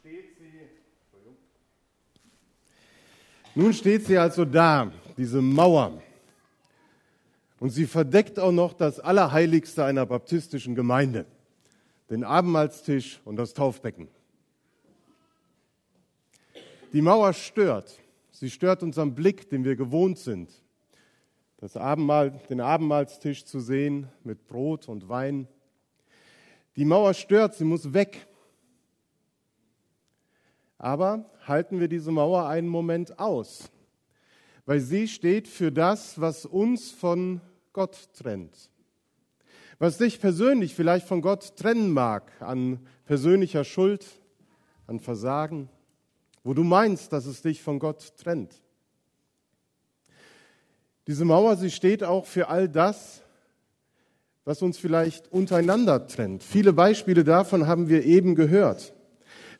steht sie, nun steht sie also da, diese Mauer. Und sie verdeckt auch noch das Allerheiligste einer baptistischen Gemeinde, den Abendmahlstisch und das Taufbecken. Die Mauer stört. Sie stört unseren Blick, den wir gewohnt sind. Das Abendmahl, den Abendmahlstisch zu sehen mit Brot und Wein. Die Mauer stört, sie muss weg. Aber halten wir diese Mauer einen Moment aus, weil sie steht für das, was uns von Gott trennt. Was dich persönlich vielleicht von Gott trennen mag an persönlicher Schuld, an Versagen, wo du meinst, dass es dich von Gott trennt. Diese Mauer, sie steht auch für all das, was uns vielleicht untereinander trennt. Viele Beispiele davon haben wir eben gehört.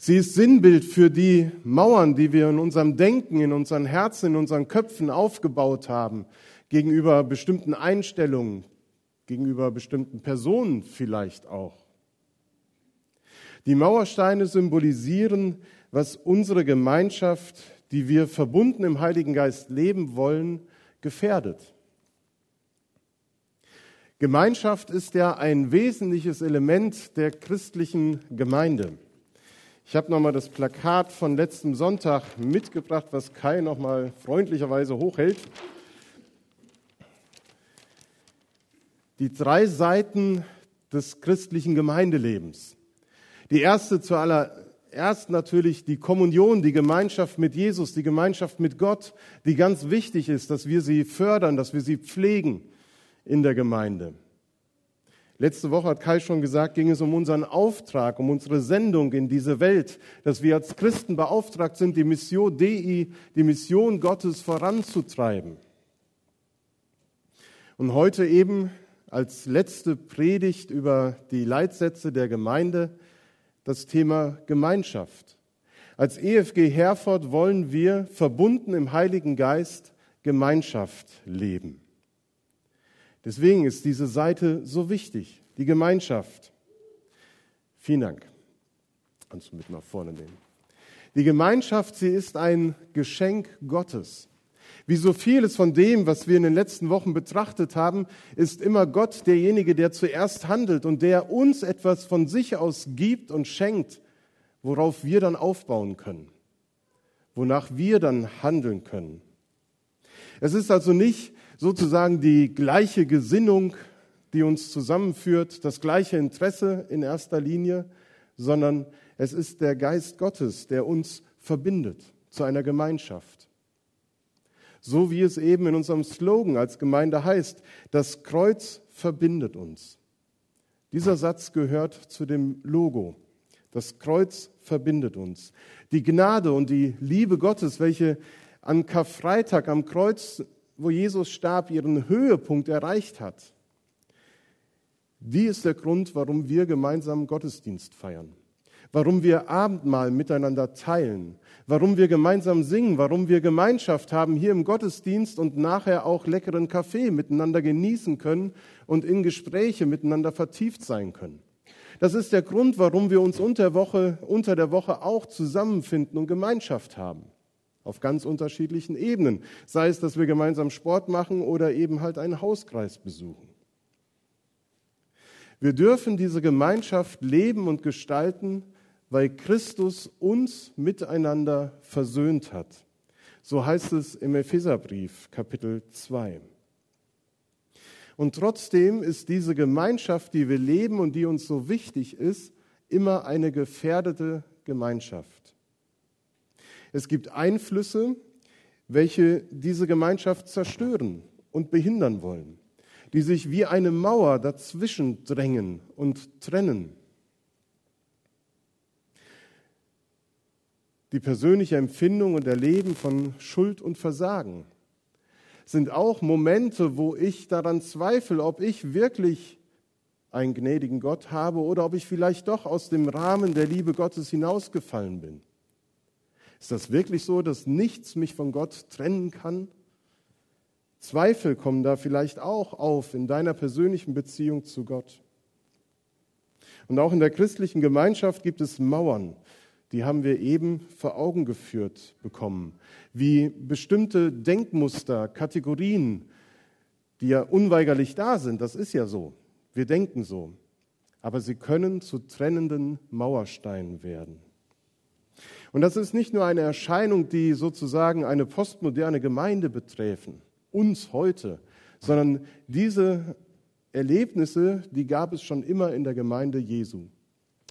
Sie ist Sinnbild für die Mauern, die wir in unserem Denken, in unseren Herzen, in unseren Köpfen aufgebaut haben, gegenüber bestimmten Einstellungen, gegenüber bestimmten Personen vielleicht auch. Die Mauersteine symbolisieren, was unsere Gemeinschaft, die wir verbunden im Heiligen Geist leben wollen, gefährdet. Gemeinschaft ist ja ein wesentliches Element der christlichen Gemeinde. Ich habe nochmal das Plakat von letztem Sonntag mitgebracht, was Kai nochmal freundlicherweise hochhält. Die drei Seiten des christlichen Gemeindelebens. Die erste zuallererst natürlich die Kommunion, die Gemeinschaft mit Jesus, die Gemeinschaft mit Gott, die ganz wichtig ist, dass wir sie fördern, dass wir sie pflegen in der Gemeinde. Letzte Woche hat Kai schon gesagt, ging es um unseren Auftrag, um unsere Sendung in diese Welt, dass wir als Christen beauftragt sind, die Mission Dei, die Mission Gottes voranzutreiben. Und heute eben als letzte Predigt über die Leitsätze der Gemeinde das Thema Gemeinschaft. Als EFG Herford wollen wir verbunden im Heiligen Geist Gemeinschaft leben. Deswegen ist diese Seite so wichtig, die Gemeinschaft. Vielen Dank. Kannst du mit nach vorne nehmen. Die Gemeinschaft, sie ist ein Geschenk Gottes. Wie so vieles von dem, was wir in den letzten Wochen betrachtet haben, ist immer Gott derjenige, der zuerst handelt und der uns etwas von sich aus gibt und schenkt, worauf wir dann aufbauen können, wonach wir dann handeln können. Es ist also nicht sozusagen die gleiche Gesinnung, die uns zusammenführt, das gleiche Interesse in erster Linie, sondern es ist der Geist Gottes, der uns verbindet zu einer Gemeinschaft. So wie es eben in unserem Slogan als Gemeinde heißt, das Kreuz verbindet uns. Dieser Satz gehört zu dem Logo. Das Kreuz verbindet uns. Die Gnade und die Liebe Gottes, welche an Karfreitag am Kreuz wo Jesus starb, ihren Höhepunkt erreicht hat. Die ist der Grund, warum wir gemeinsam Gottesdienst feiern, warum wir Abendmahl miteinander teilen, warum wir gemeinsam singen, warum wir Gemeinschaft haben hier im Gottesdienst und nachher auch leckeren Kaffee miteinander genießen können und in Gespräche miteinander vertieft sein können. Das ist der Grund, warum wir uns unter, Woche, unter der Woche auch zusammenfinden und Gemeinschaft haben auf ganz unterschiedlichen Ebenen. Sei es, dass wir gemeinsam Sport machen oder eben halt einen Hauskreis besuchen. Wir dürfen diese Gemeinschaft leben und gestalten, weil Christus uns miteinander versöhnt hat. So heißt es im Epheserbrief Kapitel 2. Und trotzdem ist diese Gemeinschaft, die wir leben und die uns so wichtig ist, immer eine gefährdete Gemeinschaft. Es gibt Einflüsse, welche diese Gemeinschaft zerstören und behindern wollen, die sich wie eine Mauer dazwischen drängen und trennen. Die persönliche Empfindung und Erleben von Schuld und Versagen sind auch Momente, wo ich daran zweifle, ob ich wirklich einen gnädigen Gott habe oder ob ich vielleicht doch aus dem Rahmen der Liebe Gottes hinausgefallen bin. Ist das wirklich so, dass nichts mich von Gott trennen kann? Zweifel kommen da vielleicht auch auf in deiner persönlichen Beziehung zu Gott. Und auch in der christlichen Gemeinschaft gibt es Mauern, die haben wir eben vor Augen geführt bekommen, wie bestimmte Denkmuster, Kategorien, die ja unweigerlich da sind, das ist ja so, wir denken so, aber sie können zu trennenden Mauersteinen werden. Und das ist nicht nur eine Erscheinung, die sozusagen eine postmoderne Gemeinde betreffen, uns heute, sondern diese Erlebnisse, die gab es schon immer in der Gemeinde Jesu.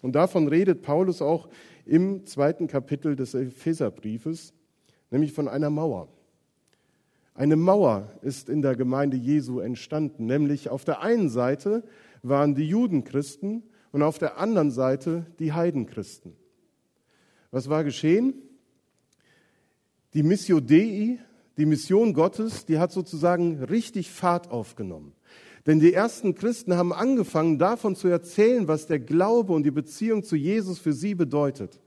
Und davon redet Paulus auch im zweiten Kapitel des Epheserbriefes, nämlich von einer Mauer. Eine Mauer ist in der Gemeinde Jesu entstanden, nämlich auf der einen Seite waren die Judenchristen und auf der anderen Seite die Heidenchristen. Was war geschehen? Die Missio Dei, die Mission Gottes, die hat sozusagen richtig Fahrt aufgenommen. Denn die ersten Christen haben angefangen davon zu erzählen, was der Glaube und die Beziehung zu Jesus für sie bedeutet.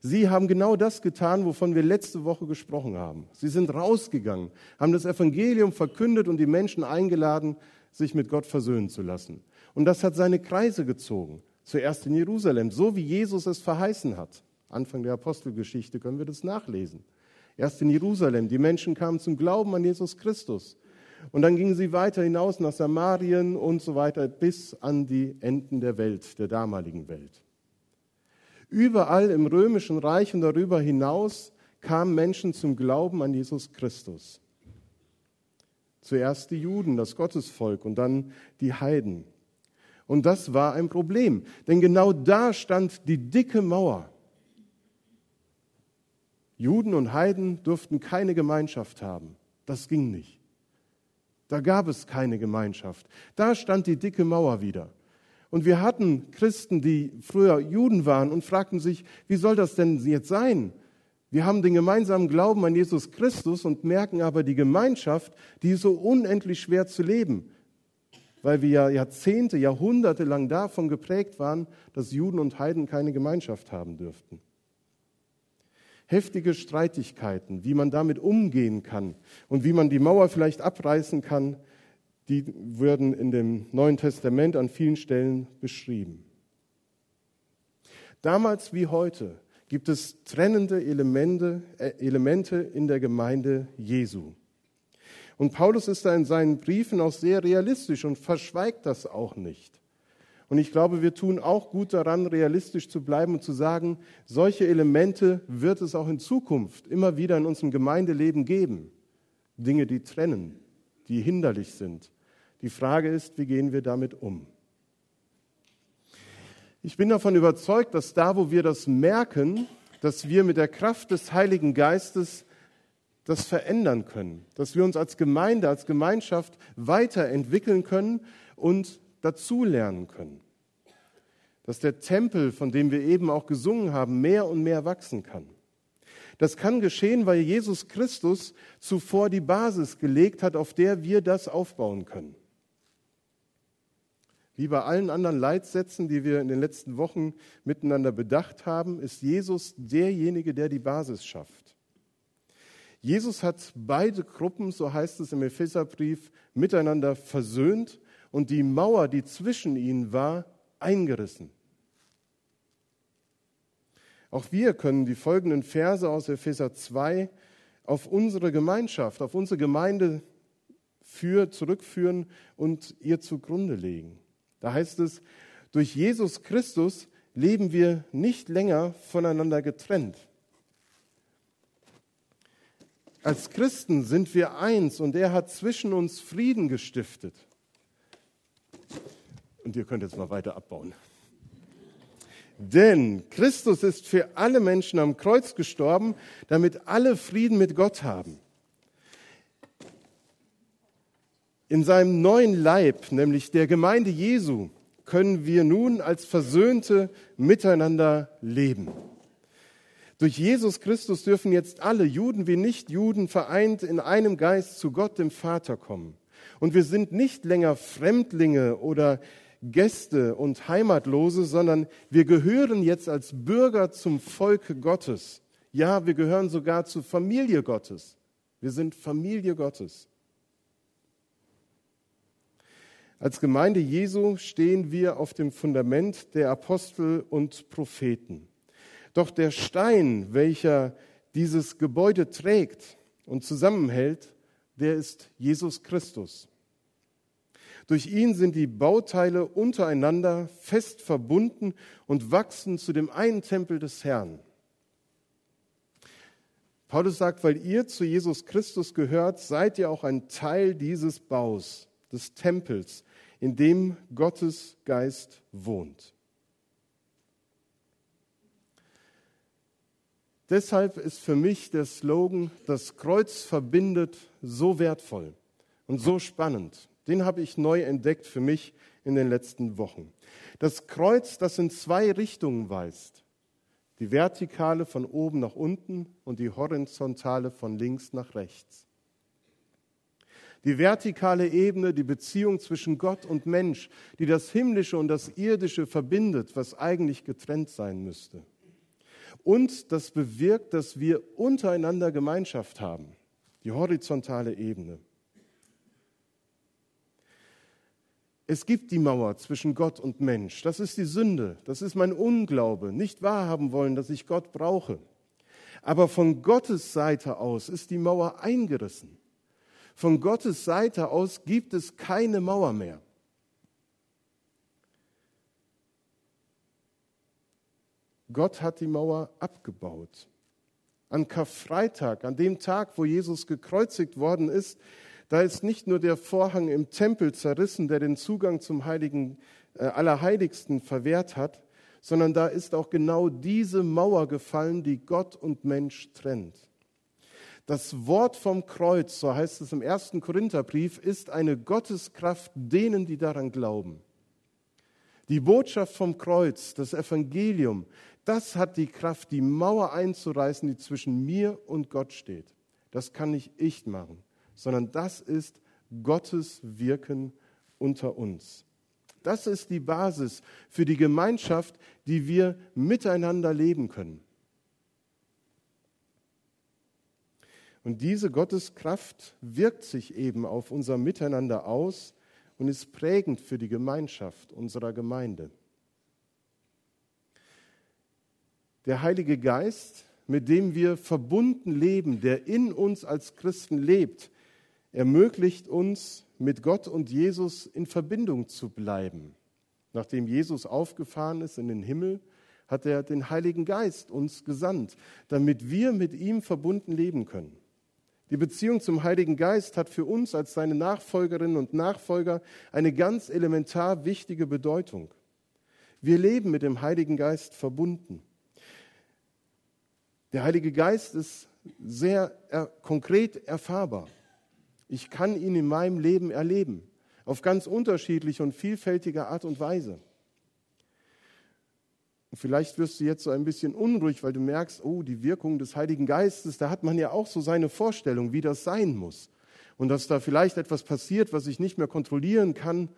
Sie haben genau das getan, wovon wir letzte Woche gesprochen haben. Sie sind rausgegangen, haben das Evangelium verkündet und die Menschen eingeladen, sich mit Gott versöhnen zu lassen. Und das hat seine Kreise gezogen. Zuerst in Jerusalem, so wie Jesus es verheißen hat. Anfang der Apostelgeschichte können wir das nachlesen. Erst in Jerusalem. Die Menschen kamen zum Glauben an Jesus Christus. Und dann gingen sie weiter hinaus nach Samarien und so weiter bis an die Enden der Welt, der damaligen Welt. Überall im römischen Reich und darüber hinaus kamen Menschen zum Glauben an Jesus Christus. Zuerst die Juden, das Gottesvolk und dann die Heiden. Und das war ein Problem, denn genau da stand die dicke Mauer. Juden und Heiden durften keine Gemeinschaft haben. Das ging nicht. Da gab es keine Gemeinschaft. Da stand die dicke Mauer wieder. Und wir hatten Christen, die früher Juden waren und fragten sich, wie soll das denn jetzt sein? Wir haben den gemeinsamen Glauben an Jesus Christus und merken aber die Gemeinschaft, die ist so unendlich schwer zu leben, weil wir ja Jahrzehnte, Jahrhunderte lang davon geprägt waren, dass Juden und Heiden keine Gemeinschaft haben dürften heftige Streitigkeiten, wie man damit umgehen kann und wie man die Mauer vielleicht abreißen kann, die würden in dem Neuen Testament an vielen Stellen beschrieben. Damals wie heute gibt es trennende Elemente, äh, Elemente in der Gemeinde Jesu. Und Paulus ist da in seinen Briefen auch sehr realistisch und verschweigt das auch nicht. Und ich glaube, wir tun auch gut daran, realistisch zu bleiben und zu sagen, solche Elemente wird es auch in Zukunft immer wieder in unserem Gemeindeleben geben. Dinge, die trennen, die hinderlich sind. Die Frage ist, wie gehen wir damit um? Ich bin davon überzeugt, dass da, wo wir das merken, dass wir mit der Kraft des Heiligen Geistes das verändern können, dass wir uns als Gemeinde, als Gemeinschaft weiterentwickeln können und dazulernen können. Dass der Tempel, von dem wir eben auch gesungen haben, mehr und mehr wachsen kann. Das kann geschehen, weil Jesus Christus zuvor die Basis gelegt hat, auf der wir das aufbauen können. Wie bei allen anderen Leitsätzen, die wir in den letzten Wochen miteinander bedacht haben, ist Jesus derjenige, der die Basis schafft. Jesus hat beide Gruppen, so heißt es im Epheserbrief, miteinander versöhnt und die Mauer, die zwischen ihnen war, eingerissen. Auch wir können die folgenden Verse aus Epheser 2 auf unsere Gemeinschaft, auf unsere Gemeinde für, zurückführen und ihr zugrunde legen. Da heißt es, durch Jesus Christus leben wir nicht länger voneinander getrennt. Als Christen sind wir eins und er hat zwischen uns Frieden gestiftet. Und ihr könnt jetzt mal weiter abbauen. Denn Christus ist für alle Menschen am Kreuz gestorben, damit alle Frieden mit Gott haben. In seinem neuen Leib, nämlich der Gemeinde Jesu, können wir nun als Versöhnte miteinander leben. Durch Jesus Christus dürfen jetzt alle, Juden wie Nichtjuden, vereint in einem Geist zu Gott, dem Vater, kommen. Und wir sind nicht länger Fremdlinge oder Gäste und Heimatlose, sondern wir gehören jetzt als Bürger zum Volk Gottes. Ja, wir gehören sogar zur Familie Gottes. Wir sind Familie Gottes. Als Gemeinde Jesu stehen wir auf dem Fundament der Apostel und Propheten. Doch der Stein, welcher dieses Gebäude trägt und zusammenhält, der ist Jesus Christus. Durch ihn sind die Bauteile untereinander fest verbunden und wachsen zu dem einen Tempel des Herrn. Paulus sagt, weil ihr zu Jesus Christus gehört, seid ihr auch ein Teil dieses Baus, des Tempels, in dem Gottes Geist wohnt. Deshalb ist für mich der Slogan, das Kreuz verbindet, so wertvoll und so spannend. Den habe ich neu entdeckt für mich in den letzten Wochen. Das Kreuz, das in zwei Richtungen weist. Die vertikale von oben nach unten und die horizontale von links nach rechts. Die vertikale Ebene, die Beziehung zwischen Gott und Mensch, die das Himmlische und das Irdische verbindet, was eigentlich getrennt sein müsste. Und das bewirkt, dass wir untereinander Gemeinschaft haben, die horizontale Ebene. Es gibt die Mauer zwischen Gott und Mensch. Das ist die Sünde. Das ist mein Unglaube. Nicht wahrhaben wollen, dass ich Gott brauche. Aber von Gottes Seite aus ist die Mauer eingerissen. Von Gottes Seite aus gibt es keine Mauer mehr. Gott hat die Mauer abgebaut. An Karfreitag, an dem Tag, wo Jesus gekreuzigt worden ist, da ist nicht nur der Vorhang im Tempel zerrissen, der den Zugang zum Heiligen, äh, Allerheiligsten verwehrt hat, sondern da ist auch genau diese Mauer gefallen, die Gott und Mensch trennt. Das Wort vom Kreuz, so heißt es im ersten Korintherbrief, ist eine Gotteskraft denen, die daran glauben. Die Botschaft vom Kreuz, das Evangelium, das hat die Kraft, die Mauer einzureißen, die zwischen mir und Gott steht. Das kann nicht ich machen, sondern das ist Gottes Wirken unter uns. Das ist die Basis für die Gemeinschaft, die wir miteinander leben können. Und diese Gotteskraft wirkt sich eben auf unser Miteinander aus und ist prägend für die Gemeinschaft unserer Gemeinde. der Heilige Geist, mit dem wir verbunden leben, der in uns als Christen lebt, ermöglicht uns, mit Gott und Jesus in Verbindung zu bleiben. Nachdem Jesus aufgefahren ist in den Himmel, hat er den Heiligen Geist uns gesandt, damit wir mit ihm verbunden leben können. Die Beziehung zum Heiligen Geist hat für uns als seine Nachfolgerinnen und Nachfolger eine ganz elementar wichtige Bedeutung. Wir leben mit dem Heiligen Geist verbunden. Der Heilige Geist ist sehr konkret erfahrbar. Ich kann ihn in meinem Leben erleben, auf ganz unterschiedliche und vielfältige Art und Weise. Und vielleicht wirst du jetzt so ein bisschen unruhig, weil du merkst, oh, die Wirkung des Heiligen Geistes, da hat man ja auch so seine Vorstellung, wie das sein muss. Und dass da vielleicht etwas passiert, was ich nicht mehr kontrollieren kann.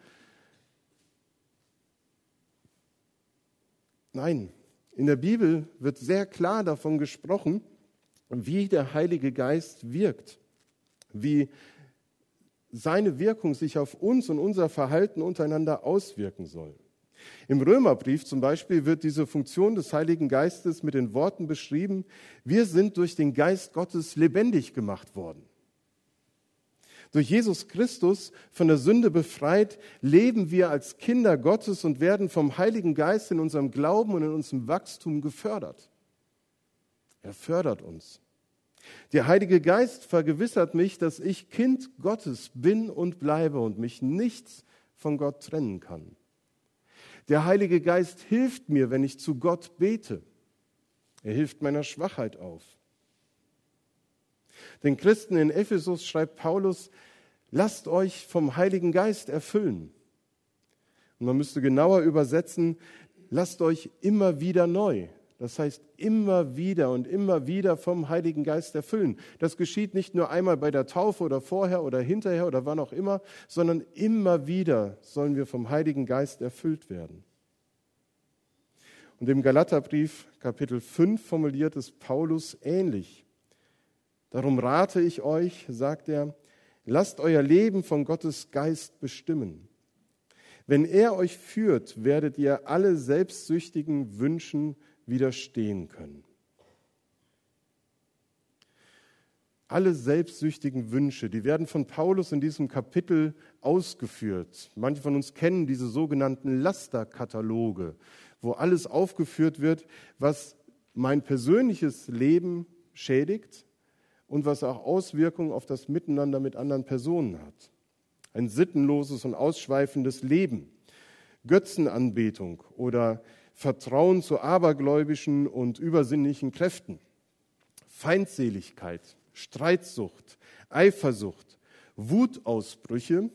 Nein, in der Bibel wird sehr klar davon gesprochen, wie der Heilige Geist wirkt, wie seine Wirkung sich auf uns und unser Verhalten untereinander auswirken soll. Im Römerbrief zum Beispiel wird diese Funktion des Heiligen Geistes mit den Worten beschrieben, wir sind durch den Geist Gottes lebendig gemacht worden. Durch Jesus Christus von der Sünde befreit, leben wir als Kinder Gottes und werden vom Heiligen Geist in unserem Glauben und in unserem Wachstum gefördert. Er fördert uns. Der Heilige Geist vergewissert mich, dass ich Kind Gottes bin und bleibe und mich nichts von Gott trennen kann. Der Heilige Geist hilft mir, wenn ich zu Gott bete. Er hilft meiner Schwachheit auf. Den Christen in Ephesus schreibt Paulus, lasst euch vom Heiligen Geist erfüllen. Und man müsste genauer übersetzen, lasst euch immer wieder neu. Das heißt, immer wieder und immer wieder vom Heiligen Geist erfüllen. Das geschieht nicht nur einmal bei der Taufe oder vorher oder hinterher oder wann auch immer, sondern immer wieder sollen wir vom Heiligen Geist erfüllt werden. Und im Galaterbrief Kapitel 5 formuliert es Paulus ähnlich. Darum rate ich euch, sagt er, lasst euer Leben von Gottes Geist bestimmen. Wenn er euch führt, werdet ihr alle selbstsüchtigen Wünschen widerstehen können. Alle selbstsüchtigen Wünsche, die werden von Paulus in diesem Kapitel ausgeführt. Manche von uns kennen diese sogenannten Lasterkataloge, wo alles aufgeführt wird, was mein persönliches Leben schädigt und was auch Auswirkungen auf das Miteinander mit anderen Personen hat. Ein sittenloses und ausschweifendes Leben, Götzenanbetung oder Vertrauen zu abergläubischen und übersinnlichen Kräften, Feindseligkeit, Streitsucht, Eifersucht, Wutausbrüche,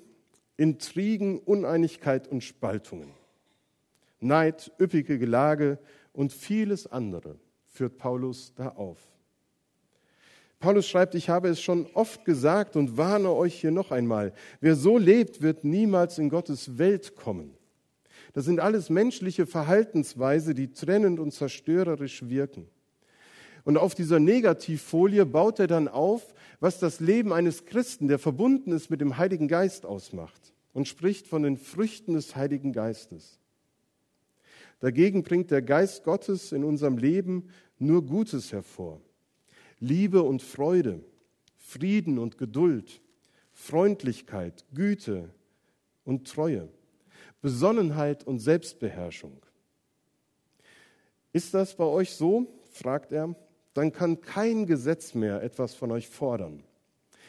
Intrigen, Uneinigkeit und Spaltungen, Neid, üppige Gelage und vieles andere führt Paulus da auf. Paulus schreibt, ich habe es schon oft gesagt und warne euch hier noch einmal, wer so lebt, wird niemals in Gottes Welt kommen. Das sind alles menschliche Verhaltensweise, die trennend und zerstörerisch wirken. Und auf dieser Negativfolie baut er dann auf, was das Leben eines Christen, der verbunden ist mit dem Heiligen Geist, ausmacht und spricht von den Früchten des Heiligen Geistes. Dagegen bringt der Geist Gottes in unserem Leben nur Gutes hervor. Liebe und Freude, Frieden und Geduld, Freundlichkeit, Güte und Treue, Besonnenheit und Selbstbeherrschung. Ist das bei euch so? fragt er dann kann kein Gesetz mehr etwas von euch fordern.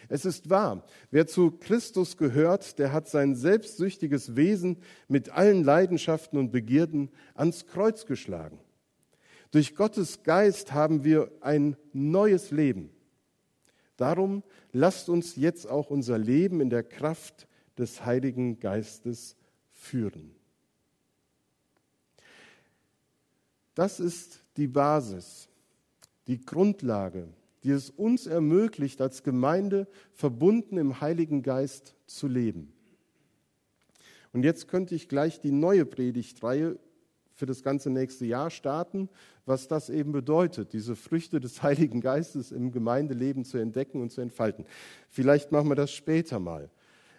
Es ist wahr, wer zu Christus gehört, der hat sein selbstsüchtiges Wesen mit allen Leidenschaften und Begierden ans Kreuz geschlagen. Durch Gottes Geist haben wir ein neues Leben. Darum lasst uns jetzt auch unser Leben in der Kraft des Heiligen Geistes führen. Das ist die Basis die Grundlage, die es uns ermöglicht, als Gemeinde verbunden im Heiligen Geist zu leben. Und jetzt könnte ich gleich die neue Predigtreihe für das ganze nächste Jahr starten, was das eben bedeutet, diese Früchte des Heiligen Geistes im Gemeindeleben zu entdecken und zu entfalten. Vielleicht machen wir das später mal.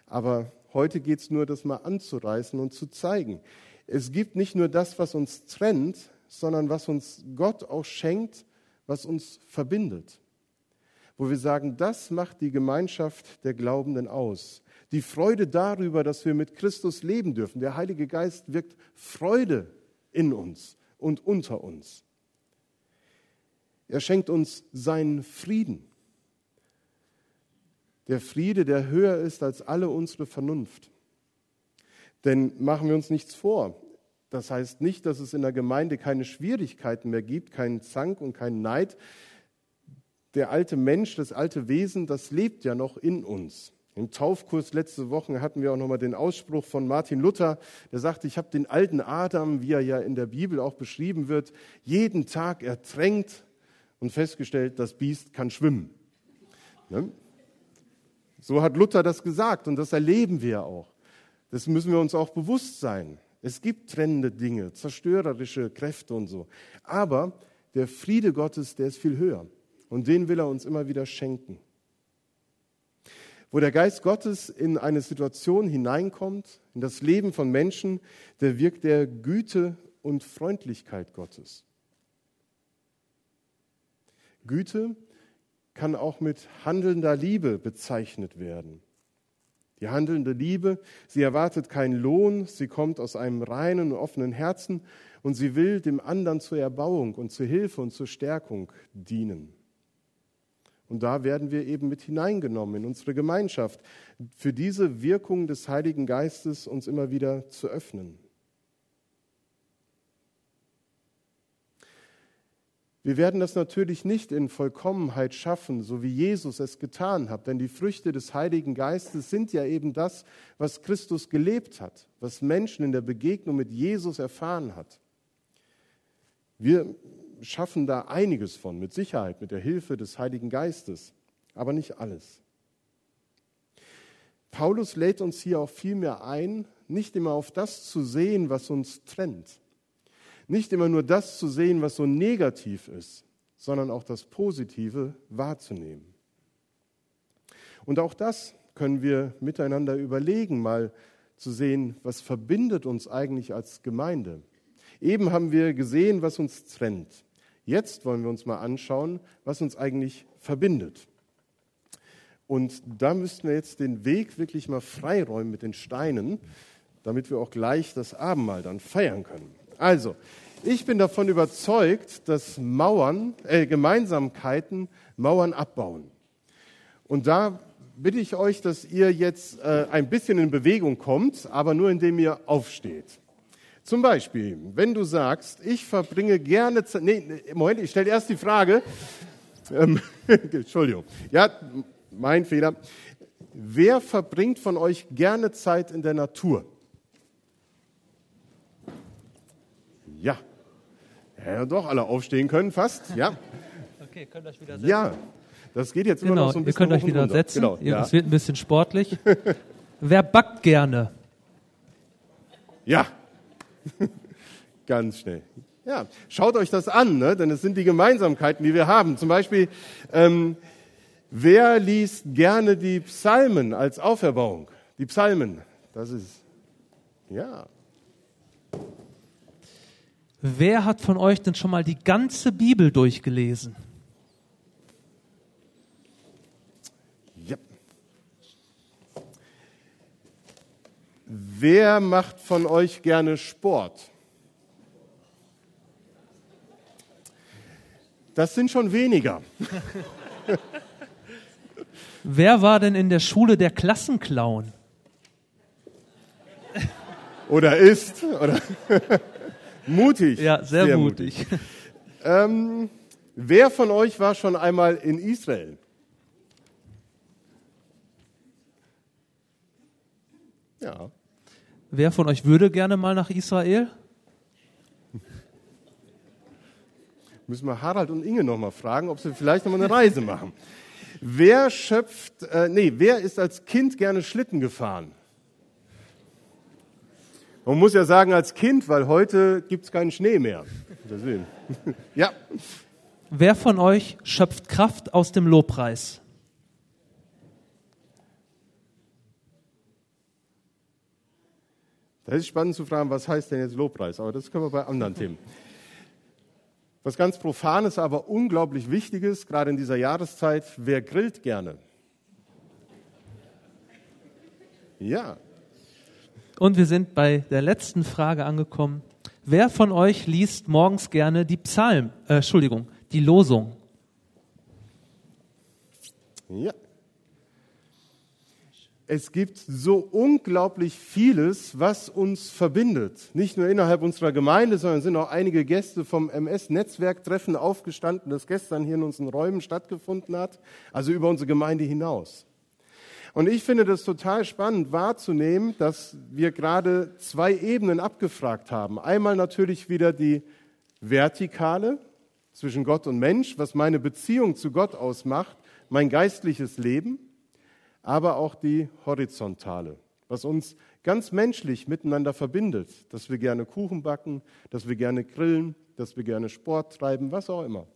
Aber heute geht es nur, das mal anzureißen und zu zeigen. Es gibt nicht nur das, was uns trennt, sondern was uns Gott auch schenkt, was uns verbindet, wo wir sagen, das macht die Gemeinschaft der Glaubenden aus. Die Freude darüber, dass wir mit Christus leben dürfen. Der Heilige Geist wirkt Freude in uns und unter uns. Er schenkt uns seinen Frieden. Der Friede, der höher ist als alle unsere Vernunft. Denn machen wir uns nichts vor, das heißt nicht, dass es in der Gemeinde keine Schwierigkeiten mehr gibt, keinen Zank und keinen Neid. Der alte Mensch, das alte Wesen, das lebt ja noch in uns. Im Taufkurs letzte Woche hatten wir auch nochmal den Ausspruch von Martin Luther, der sagte, ich habe den alten Adam, wie er ja in der Bibel auch beschrieben wird, jeden Tag ertränkt und festgestellt, das Biest kann schwimmen. Ne? So hat Luther das gesagt und das erleben wir auch. Das müssen wir uns auch bewusst sein. Es gibt trennende Dinge, zerstörerische Kräfte und so. Aber der Friede Gottes, der ist viel höher. Und den will er uns immer wieder schenken. Wo der Geist Gottes in eine Situation hineinkommt, in das Leben von Menschen, der wirkt der Güte und Freundlichkeit Gottes. Güte kann auch mit handelnder Liebe bezeichnet werden. Die handelnde Liebe, sie erwartet keinen Lohn, sie kommt aus einem reinen und offenen Herzen und sie will dem anderen zur Erbauung und zur Hilfe und zur Stärkung dienen. Und da werden wir eben mit hineingenommen in unsere Gemeinschaft, für diese Wirkung des Heiligen Geistes uns immer wieder zu öffnen. Wir werden das natürlich nicht in Vollkommenheit schaffen, so wie Jesus es getan hat, denn die Früchte des Heiligen Geistes sind ja eben das, was Christus gelebt hat, was Menschen in der Begegnung mit Jesus erfahren hat. Wir schaffen da einiges von, mit Sicherheit, mit der Hilfe des Heiligen Geistes, aber nicht alles. Paulus lädt uns hier auch vielmehr ein, nicht immer auf das zu sehen, was uns trennt, nicht immer nur das zu sehen, was so negativ ist, sondern auch das Positive wahrzunehmen. Und auch das können wir miteinander überlegen, mal zu sehen, was verbindet uns eigentlich als Gemeinde. Eben haben wir gesehen, was uns trennt. Jetzt wollen wir uns mal anschauen, was uns eigentlich verbindet. Und da müssten wir jetzt den Weg wirklich mal freiräumen mit den Steinen, damit wir auch gleich das Abendmahl dann feiern können. Also, ich bin davon überzeugt, dass Mauern, äh, Gemeinsamkeiten Mauern abbauen. Und da bitte ich euch, dass ihr jetzt äh, ein bisschen in Bewegung kommt, aber nur indem ihr aufsteht. Zum Beispiel, wenn du sagst, ich verbringe gerne Zeit. Nee, Moment, ich stelle erst die Frage. Ähm, Entschuldigung. Ja, mein Fehler. Wer verbringt von euch gerne Zeit in der Natur? Ja. Ja, doch, alle aufstehen können, fast. Ja. Okay, könnt euch wieder setzen. Ja, das geht jetzt genau, immer noch so ein ihr bisschen könnt euch wieder runter. setzen. Genau, Ihr- ja. Es wird ein bisschen sportlich. Wer backt gerne? Ja, ganz schnell. Ja, schaut euch das an, ne? denn es sind die Gemeinsamkeiten, die wir haben. Zum Beispiel, ähm, wer liest gerne die Psalmen als Auferbauung? Die Psalmen, das ist, ja, Wer hat von euch denn schon mal die ganze Bibel durchgelesen? ja. Wer macht von euch gerne Sport? Das sind schon weniger. Wer war denn in der Schule der Klassenclown? Oder ist, oder mutig. Ja, sehr, mutig. Ähm, wer von euch war schon einmal in Israel? Ja. Wer von euch würde gerne mal nach Israel? Müssen wir Harald und Inge nochmal fragen, ob sie vielleicht nochmal eine Reise machen. Wer schöpft, äh, nee, wer ist als Kind gerne Schlitten gefahren? Man muss ja sagen als Kind, weil heute gibt es keinen Schnee mehr. Deswegen. ja, Wer von euch schöpft Kraft aus dem Lobpreis? Da ist spannend zu fragen, was heißt denn jetzt Lobpreis? Aber das können wir bei anderen Themen. Was ganz Profanes, aber unglaublich Wichtiges, gerade in dieser Jahreszeit, wer grillt gerne? Ja, Und wir sind bei der letzten Frage angekommen. Wer von euch liest morgens gerne die Psalm, äh, Entschuldigung, die Losung? ja. Es gibt so unglaublich vieles, was uns verbindet. Nicht nur innerhalb unserer Gemeinde, sondern sind auch einige Gäste vom MS-Netzwerktreffen aufgestanden, das gestern hier in unseren Räumen stattgefunden hat, also über unsere Gemeinde hinaus. Und ich finde das total spannend wahrzunehmen, dass wir gerade zwei Ebenen abgefragt haben. Einmal natürlich wieder die vertikale zwischen Gott und Mensch, was meine Beziehung zu Gott ausmacht, mein geistliches Leben, aber auch die horizontale, was uns ganz menschlich miteinander verbindet, dass wir gerne Kuchen backen, dass wir gerne grillen, dass wir gerne Sport treiben, was auch immer.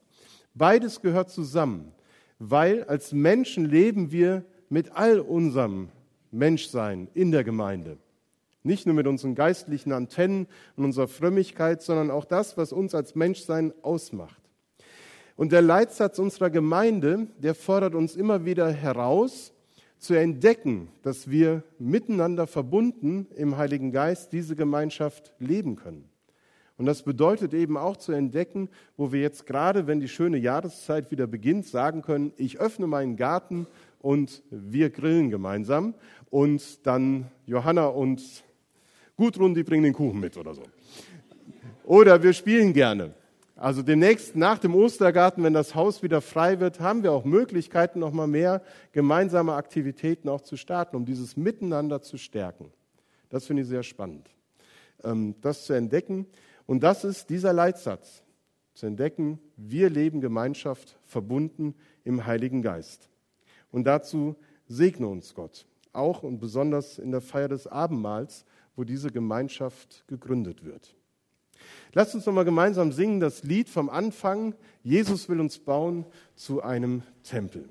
Beides gehört zusammen, weil als Menschen leben wir mit all unserem Menschsein in der Gemeinde. Nicht nur mit unseren geistlichen Antennen und unserer Frömmigkeit, sondern auch das, was uns als Menschsein ausmacht. Und der Leitsatz unserer Gemeinde, der fordert uns immer wieder heraus, zu entdecken, dass wir miteinander verbunden im Heiligen Geist diese Gemeinschaft leben können. Und das bedeutet eben auch zu entdecken, wo wir jetzt gerade, wenn die schöne Jahreszeit wieder beginnt, sagen können, ich öffne meinen Garten und wir grillen gemeinsam und dann Johanna und Gudrun, die bringen den Kuchen mit oder so. Oder wir spielen gerne. Also demnächst nach dem Ostergarten, wenn das Haus wieder frei wird, haben wir auch Möglichkeiten, noch mal mehr gemeinsame Aktivitäten auch zu starten, um dieses Miteinander zu stärken. Das finde ich sehr spannend, ähm, das zu entdecken. Und das ist dieser Leitsatz, zu entdecken, wir leben Gemeinschaft verbunden im Heiligen Geist. Und dazu segne uns Gott, auch und besonders in der Feier des Abendmahls, wo diese Gemeinschaft gegründet wird. Lasst uns nochmal gemeinsam singen das Lied vom Anfang. Jesus will uns bauen zu einem Tempel.